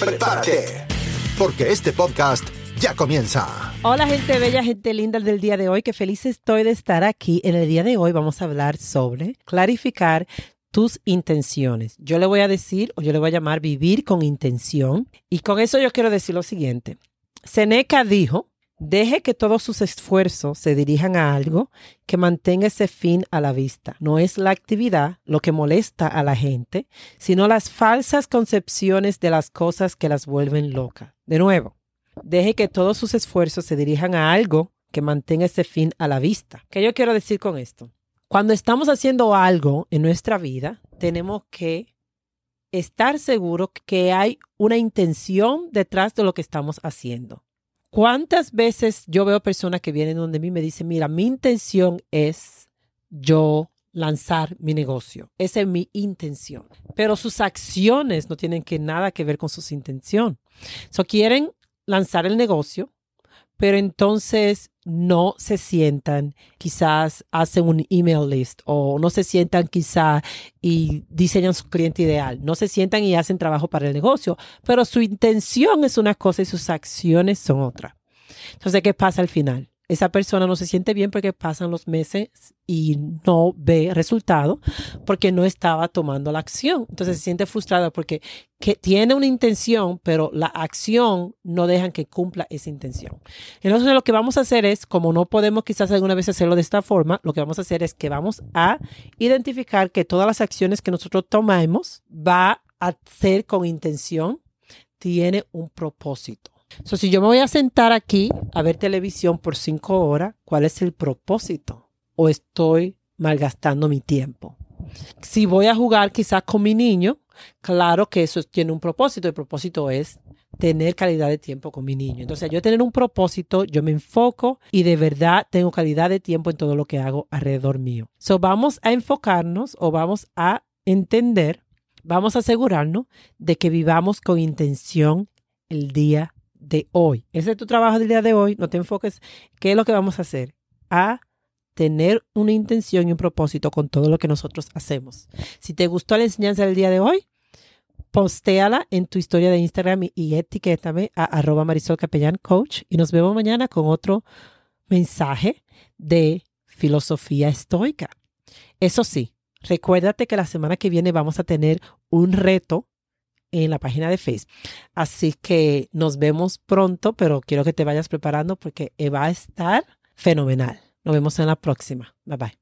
Prepárate, porque este podcast ya comienza. Hola gente bella, gente linda del día de hoy, que feliz estoy de estar aquí. En el día de hoy vamos a hablar sobre clarificar tus intenciones. Yo le voy a decir, o yo le voy a llamar vivir con intención. Y con eso yo quiero decir lo siguiente. Seneca dijo, deje que todos sus esfuerzos se dirijan a algo que mantenga ese fin a la vista. No es la actividad lo que molesta a la gente, sino las falsas concepciones de las cosas que las vuelven locas. De nuevo, deje que todos sus esfuerzos se dirijan a algo que mantenga ese fin a la vista. ¿Qué yo quiero decir con esto? Cuando estamos haciendo algo en nuestra vida, tenemos que estar seguros que hay una intención detrás de lo que estamos haciendo. ¿Cuántas veces yo veo personas que vienen donde mí me dicen, mira, mi intención es yo lanzar mi negocio. Esa es mi intención. Pero sus acciones no tienen que nada que ver con sus intenciones. So, quieren lanzar el negocio, pero entonces no se sientan, quizás hacen un email list o no se sientan quizás y diseñan su cliente ideal, no se sientan y hacen trabajo para el negocio, pero su intención es una cosa y sus acciones son otra. Entonces, ¿qué pasa al final? Esa persona no se siente bien porque pasan los meses y no ve resultado porque no estaba tomando la acción. Entonces se siente frustrada porque que tiene una intención, pero la acción no dejan que cumpla esa intención. Entonces lo que vamos a hacer es, como no podemos quizás alguna vez hacerlo de esta forma, lo que vamos a hacer es que vamos a identificar que todas las acciones que nosotros tomamos va a ser con intención, tiene un propósito. So, si yo me voy a sentar aquí a ver televisión por cinco horas, ¿cuál es el propósito? ¿O estoy malgastando mi tiempo? Si voy a jugar quizás con mi niño, claro que eso tiene un propósito. El propósito es tener calidad de tiempo con mi niño. Entonces, yo tener un propósito, yo me enfoco y de verdad tengo calidad de tiempo en todo lo que hago alrededor mío. So, vamos a enfocarnos o vamos a entender, vamos a asegurarnos de que vivamos con intención el día de hoy. Ese es tu trabajo del día de hoy. No te enfoques. ¿Qué es lo que vamos a hacer? A tener una intención y un propósito con todo lo que nosotros hacemos. Si te gustó la enseñanza del día de hoy, postéala en tu historia de Instagram y, etiquétame a arroba Marisol Capellán Coach y nos vemos mañana con otro mensaje de filosofía estoica. Eso sí, recuérdate que la semana que viene vamos a tener un reto en la página de Facebook. Así que nos vemos pronto, pero quiero que te vayas preparando porque va a estar fenomenal. Nos vemos en la próxima. Bye bye.